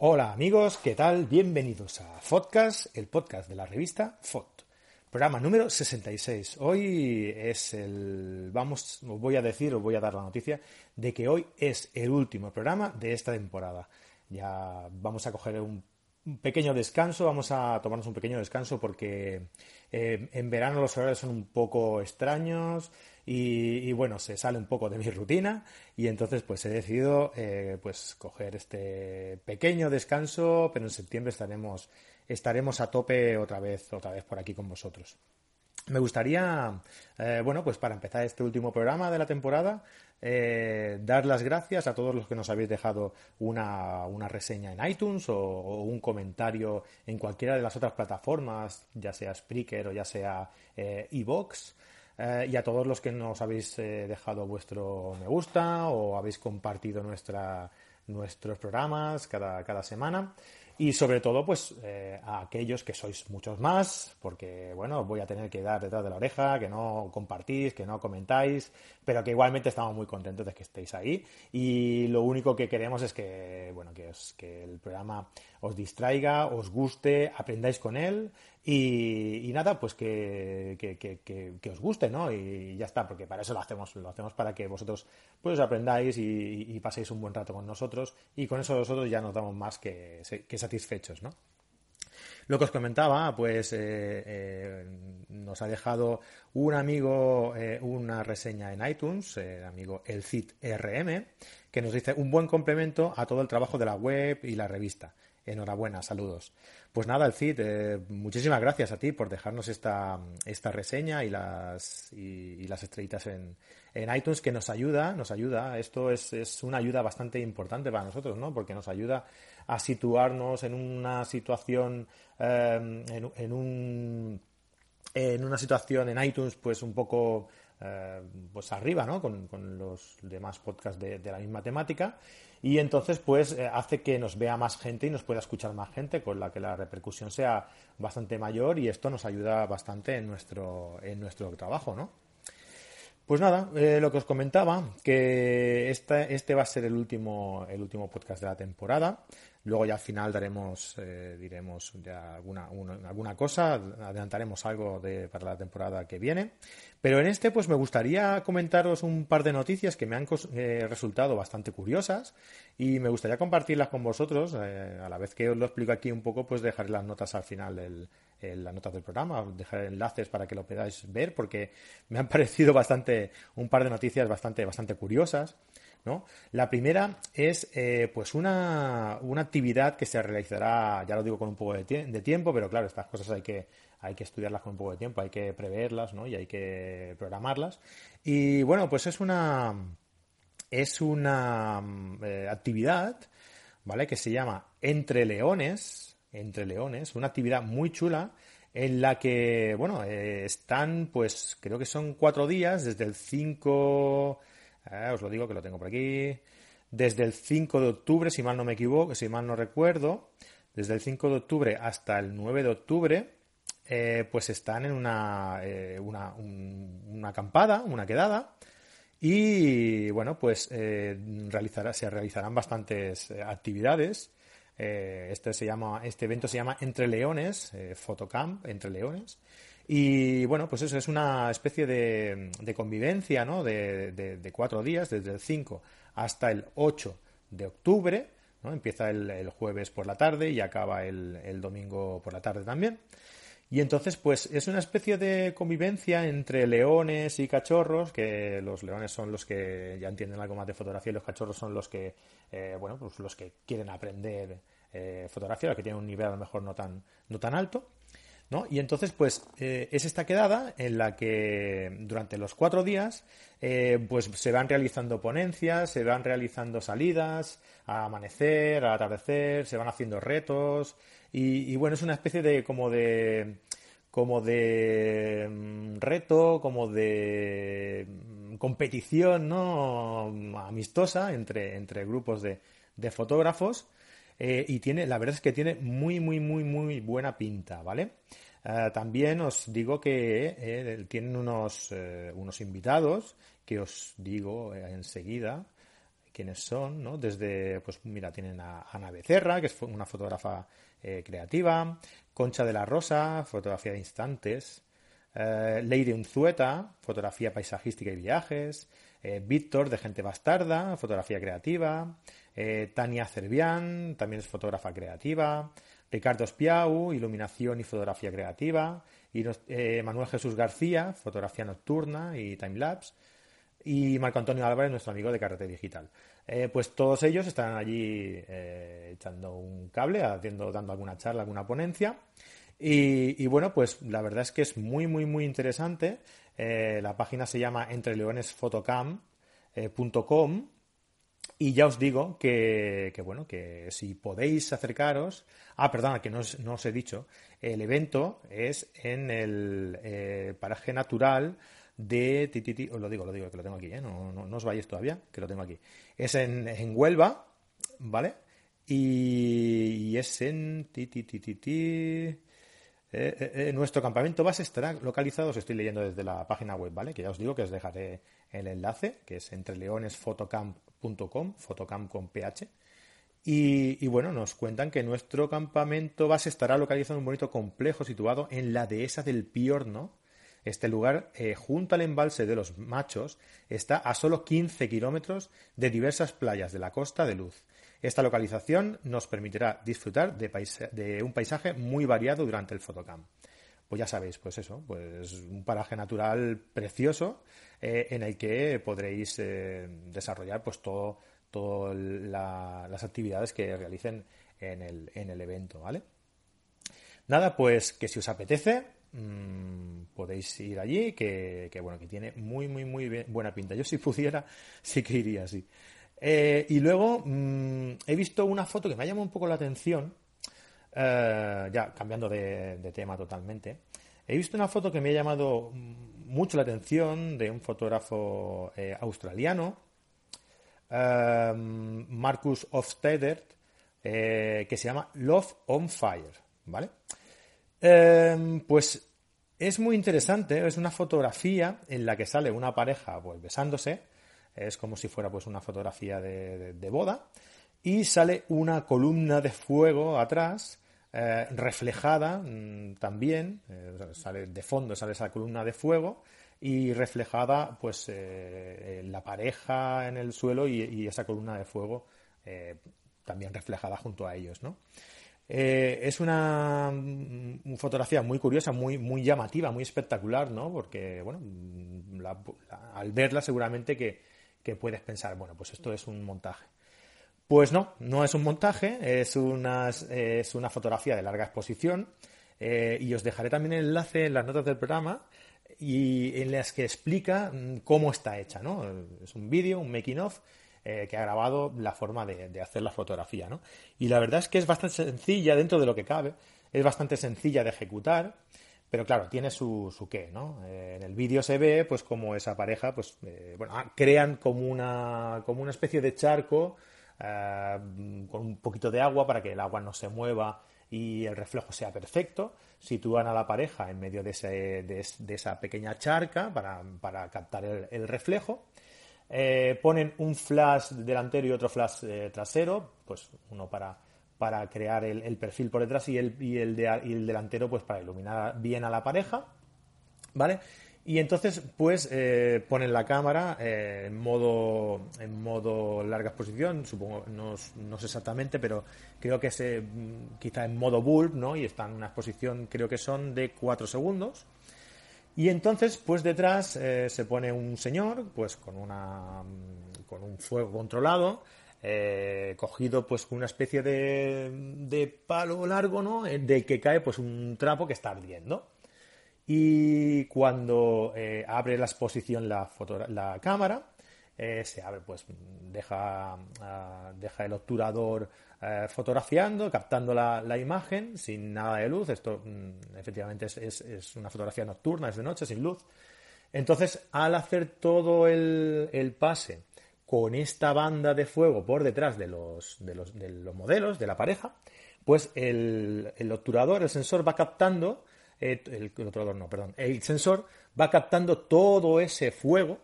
Hola amigos, ¿qué tal? Bienvenidos a Fodcast, el podcast de la revista Fod. Programa número 66. Hoy es el... Vamos, os voy a decir, os voy a dar la noticia de que hoy es el último programa de esta temporada. Ya vamos a coger un pequeño descanso, vamos a tomarnos un pequeño descanso porque eh, en verano los horarios son un poco extraños y, bueno, se sale un poco de mi rutina y entonces pues he decidido eh, pues coger este pequeño descanso, pero en septiembre estaremos, estaremos a tope otra vez, otra vez por aquí con vosotros. Me gustaría, eh, bueno, pues para empezar este último programa de la temporada, eh, dar las gracias a todos los que nos habéis dejado una, reseña en iTunes o, un comentario en cualquiera de las otras plataformas, ya sea Spreaker o ya sea eh, y a todos los que nos habéis dejado vuestro me gusta o habéis compartido nuestra, nuestros programas cada, cada semana. Y sobre todo pues eh, a aquellos que sois muchos más porque bueno voy a tener que dar detrás de la oreja que no compartís que no comentáis pero que igualmente estamos muy contentos de que estéis ahí. Y lo único que queremos es que bueno que, que el programa os distraiga os guste aprendáis con él y, nada, pues que, que, os guste, ¿no? Y ya está, porque para eso lo hacemos, lo hacemos para que vosotros pues aprendáis y, paséis un buen rato con nosotros y con eso nosotros ya nos damos más que, satisfechos, ¿no? Lo que os comentaba, pues eh, eh, nos ha dejado un amigo eh, una reseña en iTunes, el amigo El Cid que nos dice un buen complemento a todo el trabajo de la web y la revista. Enhorabuena, saludos. Pues nada, el Cid, eh, muchísimas gracias a ti por dejarnos esta, esta reseña y las, y, las estrellitas en, en, iTunes que nos ayuda, nos ayuda. Esto es, es, una ayuda bastante importante para nosotros, ¿no? Porque nos ayuda a situarnos en una situación, eh, en, un, en una situación en iTunes, pues un poco eh, pues arriba, ¿no? Con, con, los demás podcasts de, de la misma temática y entonces pues eh, hace que nos vea más gente y nos pueda escuchar más gente con la que la repercusión sea bastante mayor y esto nos ayuda bastante en nuestro en nuestro trabajo no pues nada eh, lo que os comentaba que este, este va a ser el último el último podcast de la temporada Luego ya al final daremos, eh, diremos ya alguna, cosa, adelantaremos algo para la temporada que viene. Pero en este, pues me gustaría comentaros un par de noticias que me han eh, resultado bastante curiosas y me gustaría compartirlas con vosotros. Eh, a la vez que os lo explico aquí un poco, pues dejaré las notas al final del, las notas del programa, dejaré enlaces para que lo podáis ver porque me han parecido bastante, un par de noticias bastante, bastante curiosas. La primera es eh, pues una, actividad que se realizará, ya lo digo con un poco de, tiempo, pero claro, estas cosas hay que, hay que estudiarlas con un poco de tiempo, hay que preverlas y hay que programarlas. Y bueno, pues es una, es una eh, actividad ¿vale? que se llama Entre Leones, Entre Leones, una actividad muy chula en la que, bueno, eh, están, pues creo que son cuatro días, desde el 5 eh, os lo digo que lo tengo por aquí. Desde el 5 de octubre, si mal no me equivoco, si mal no recuerdo, desde el 5 de octubre hasta el 9 de octubre, eh, pues están en una, eh, una, acampada, una quedada. Y bueno, pues se realizarán bastantes actividades. este, se llama, este evento se llama Entre Leones, Fotocamp Entre Leones. Y bueno, pues eso es una especie de, convivencia, ¿no? De, cuatro días, desde el 5 hasta el 8 de octubre, ¿no? Empieza el, jueves por la tarde y acaba el, domingo por la tarde también. Y entonces, pues es una especie de convivencia entre leones y cachorros, que los leones son los que ya entienden algo más de fotografía y los cachorros son los que, eh, bueno, pues los que quieren aprender eh, fotografía, los que tienen un nivel a lo mejor no tan, no tan alto. ¿No? Y entonces, pues, eh, es esta quedada en la que durante los cuatro días, eh, pues se van realizando ponencias, se van realizando salidas, a amanecer, al atardecer, se van haciendo retos, y, bueno, es una especie de como de como de mm, reto, como de mm, competición, ¿no? amistosa entre, entre grupos de, de fotógrafos eh, y tiene, la verdad es que tiene muy, muy, muy, muy buena pinta, ¿vale? Eh, también os digo que eh, tienen unos, unos invitados que os digo enseguida quiénes son, ¿no? Desde, pues mira, tienen a Ana Becerra, que es una fotógrafa creativa, Concha de la Rosa, fotografía de instantes, Lady Unzueta, fotografía paisajística y viajes, Víctor, de Gente Bastarda, fotografía creativa, eh, Tania Cervián, también es fotógrafa creativa, Ricardo Espiau, iluminación y fotografía creativa, y Manuel Jesús García, fotografía nocturna y timelapse, y Marco Antonio Álvarez, nuestro amigo de Carrete Digital. pues todos ellos están allí echando un cable, haciendo, dando alguna charla, alguna ponencia. Y, bueno, pues la verdad es que es muy, muy, muy interesante. Eh, la página se llama entreleonesfotocam.com eh, y ya os digo que, bueno, que si podéis acercaros. Ah, perdona, que no os, he dicho. El evento es en el eh, paraje natural de Tititi. Os lo digo, lo digo, que lo tengo aquí, no, no, os vayáis todavía, que lo tengo aquí. Es en, en Huelva, ¿vale? Y, y es en Tititi. Eh, eh, eh, nuestro campamento base estará localizado, os estoy leyendo desde la página web, ¿vale? Que ya os digo que os dejaré el enlace, que es entre leonesfotocamp.com, fotocamp. Y, bueno, nos cuentan que nuestro campamento base estará localizado en un bonito complejo situado en la dehesa del Piorno. Este lugar, junto al embalse de los Machos, está a solo 15 kilómetros de diversas playas de la Costa de Luz. Esta localización nos permitirá disfrutar de, un paisaje muy variado durante el fotocamp. Pues ya sabéis, pues eso, pues un paraje natural precioso eh, en el que podréis eh, desarrollar pues todo, todas las actividades que realicen en el, en el evento, ¿vale? Nada, pues que si os apetece, mm, podéis ir allí, que, que, bueno, que tiene muy, muy, muy buena pinta. Yo si pudiera, sí que iría así. Eh, y luego mm, he visto una foto que me ha llamado un poco la atención, eh, ya cambiando de, tema totalmente. He visto una foto que me ha llamado mucho la atención de un fotógrafo eh, australiano, Marcus Hofstadter, que se llama Love on Fire, ¿vale? pues es muy interesante, es una fotografía en la que sale una pareja pues besándose es como si fuera pues una fotografía de, boda y sale una columna de fuego atrás eh, reflejada mm, también eh, sale de fondo sale esa columna de fuego y reflejada pues eh, la pareja en el suelo y, esa columna de fuego también reflejada junto a ellos ¿no? es una, mm, fotografía muy curiosa, muy, muy llamativa, muy espectacular, ¿no? Porque, bueno, mm, al verla seguramente que, que puedes pensar, bueno, pues esto es un montaje. Pues no, no es un montaje, es una, es una fotografía de larga exposición eh, y os dejaré también el enlace en las notas del programa y en las que explica mm, cómo está hecha, ¿no? Es un vídeo, un making of eh, que ha grabado la forma de, de, hacer la fotografía, ¿no? Y la verdad es que es bastante sencilla dentro de lo que cabe, es bastante sencilla de ejecutar pero claro, tiene su, su qué, ¿no? Eh, en el vídeo se ve, pues, como esa pareja, pues, eh, bueno, ah, crean como una, como una especie de charco eh, con un poquito de agua para que el agua no se mueva y el reflejo sea perfecto. Sitúan a la pareja en medio de, ese, de, esa pequeña charca para, para captar el, reflejo. ponen un flash delantero y otro flash trasero, pues uno para para crear el, perfil por detrás y el, y el, el delantero pues para iluminar bien a la pareja, ¿vale? Y entonces, pues, eh, ponen la cámara eh, en, modo, en modo larga exposición, supongo, no, no sé exactamente, pero creo que es mm, quizá en modo bulb, ¿no? Y está en una exposición, creo que son de 4 segundos. Y entonces, pues detrás eh, se pone un señor, pues con, una, con un fuego controlado, eh, cogido pues con una especie de, de, palo largo, ¿no? Eh, de que cae pues un trapo que está ardiendo. Y cuando eh, abre la exposición la, cámara, se abre, pues deja, ah, deja el obturador fotografiando, captando la, la, imagen sin nada de luz. Esto mm, efectivamente es, es, es, una fotografía nocturna, es de noche, sin luz. Entonces, al hacer todo el, el pase con esta banda de fuego por detrás de los, de los, de los modelos, de la pareja, pues el, el, obturador, el sensor va captando, eh, el, perdón, el sensor va captando todo ese fuego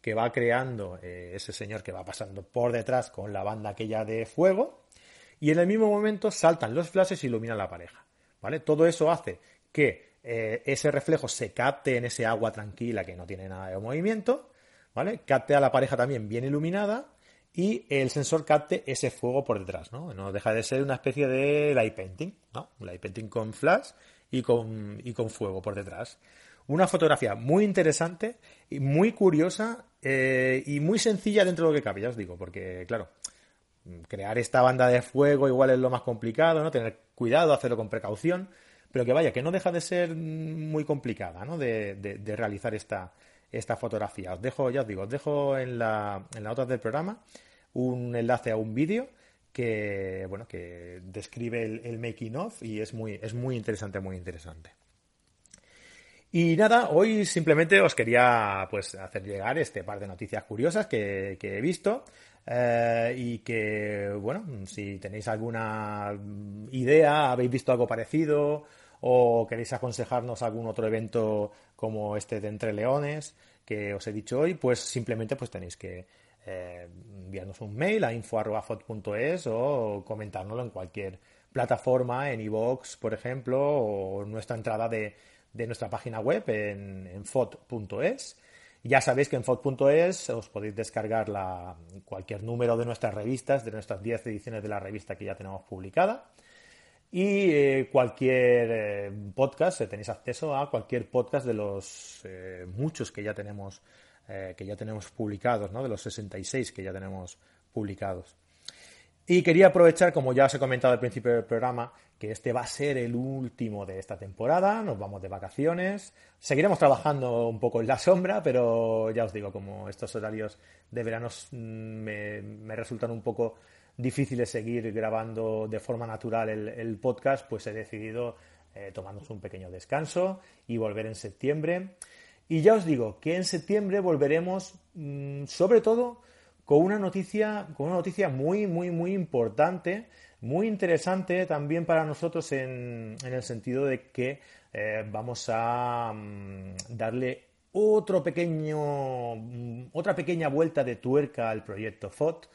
que va creando eh, ese señor que va pasando por detrás con la banda aquella de fuego y en el mismo momento saltan los flashes y iluminan la pareja. ¿Vale? Todo eso hace que eh, ese reflejo se capte en ese agua tranquila que no tiene nada de movimiento, ¿vale? Capte a la pareja también bien iluminada y el sensor capte ese fuego por detrás, ¿no? No deja de ser una especie de light painting, ¿no? Light painting con flash y con, y con fuego por detrás. Una fotografía muy interesante y muy curiosa eh, y muy sencilla dentro de lo que cabe, ya os digo, porque, claro, crear esta banda de fuego igual es lo más complicado, ¿no? Tener cuidado, hacerlo con precaución, pero que vaya, que no deja de ser muy complicada, ¿no? De, de, realizar esta, esta fotografía. Os dejo, ya os digo, os dejo en la, en la nota del programa un enlace a un vídeo que, bueno, que describe el, making of y es muy, es muy interesante, muy interesante. Y nada, hoy simplemente os quería pues hacer llegar este par de noticias curiosas que, he visto eh, y que, bueno, si tenéis alguna idea, habéis visto algo parecido o queréis aconsejarnos algún otro evento como este de Entre Leones que os he dicho hoy, pues simplemente pues tenéis que eh, enviarnos un mail a info.fot.es o comentárnoslo en cualquier plataforma, en iVoox, por ejemplo, o en nuestra entrada de de nuestra página web en, en fot.es. Ya sabéis que en fot.es os podéis descargar cualquier número de nuestras revistas, de nuestras 10 ediciones de la revista que ya tenemos publicada. Y eh, cualquier eh, podcast, eh, tenéis acceso a cualquier podcast de los muchos que ya tenemos que ya tenemos publicados, ¿no? de los 66 que ya tenemos publicados. Y quería aprovechar, como ya os he comentado al principio del programa, que este va a ser el último de esta temporada, nos vamos de vacaciones, seguiremos trabajando un poco en la sombra, pero ya os digo, como estos horarios de verano mm, me, resultan un poco difíciles seguir grabando de forma natural el, podcast, pues he decidido eh, tomarnos un pequeño descanso y volver en septiembre. Y ya os digo que en septiembre volveremos mm, sobre todo con una noticia, con una noticia muy, muy, muy importante, muy interesante también para nosotros en, el sentido de que eh, vamos a mm, darle otro pequeño, mm, otra pequeña vuelta de tuerca al proyecto FOT.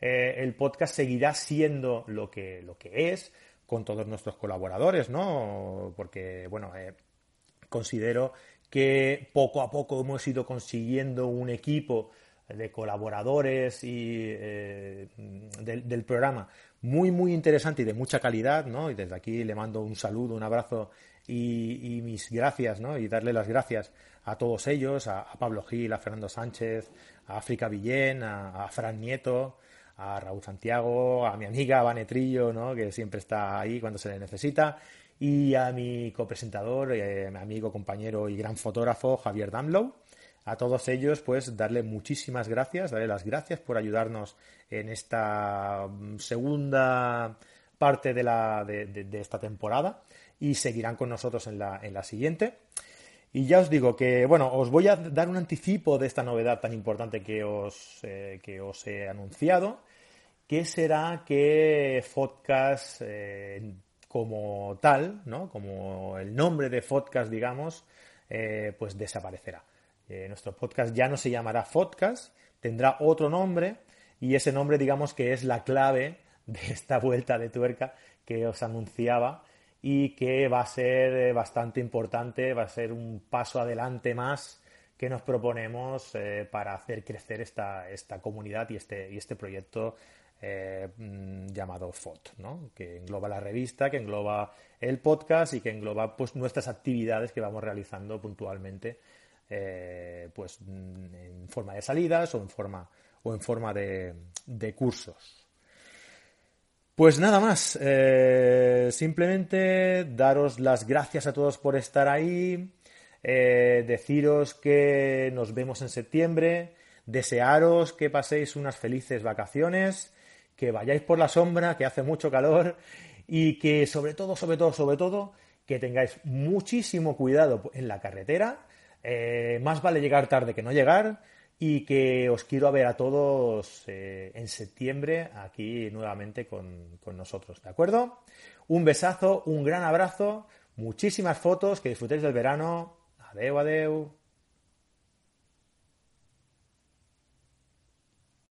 Eh, el podcast seguirá siendo lo que, lo que es, con todos nuestros colaboradores, ¿no? Porque, bueno, eh, considero que poco a poco hemos ido consiguiendo un equipo de colaboradores y eh, del, programa muy muy interesante y de mucha calidad no y desde aquí le mando un saludo un abrazo y, mis gracias no y darle las gracias a todos ellos a, Pablo Gil a Fernando Sánchez a África Villén a, Fran Nieto a Raúl Santiago a mi amiga Vanetrillo no que siempre está ahí cuando se le necesita y a mi copresentador eh, mi amigo compañero y gran fotógrafo Javier Damlow. A todos ellos, pues darle muchísimas gracias, darle las gracias por ayudarnos en esta mm, segunda parte de, la, de, esta temporada y seguirán con nosotros en la, en la siguiente. Y ya os digo que, bueno, os voy a dar un anticipo de esta novedad tan importante que os, eh, que os he anunciado, que será que Podcast eh, como tal, ¿no? como el nombre de Podcast, digamos, eh, pues desaparecerá. Eh, nuestro podcast ya no se llamará Podcast, tendrá otro nombre y ese nombre digamos que es la clave de esta vuelta de tuerca que os anunciaba y que va a ser bastante importante, va a ser un paso adelante más que nos proponemos para hacer crecer esta, esta comunidad y este, y este proyecto mm, llamado FOT, ¿no? que engloba la revista, que engloba el podcast y que engloba pues, nuestras actividades que vamos realizando puntualmente eh, pues en forma de salidas o en forma, o en forma de, cursos. Pues nada más, eh, simplemente daros las gracias a todos por estar ahí, eh, deciros que nos vemos en septiembre, desearos que paséis unas felices vacaciones, que vayáis por la sombra, que hace mucho calor y que sobre todo, sobre todo, sobre todo, que tengáis muchísimo cuidado en la carretera eh, más vale llegar tarde que no llegar y que os quiero ver a todos eh, en septiembre aquí nuevamente con, con, nosotros, ¿de acuerdo? Un besazo, un gran abrazo, muchísimas fotos, que disfrutéis del verano. Adeu, adeu.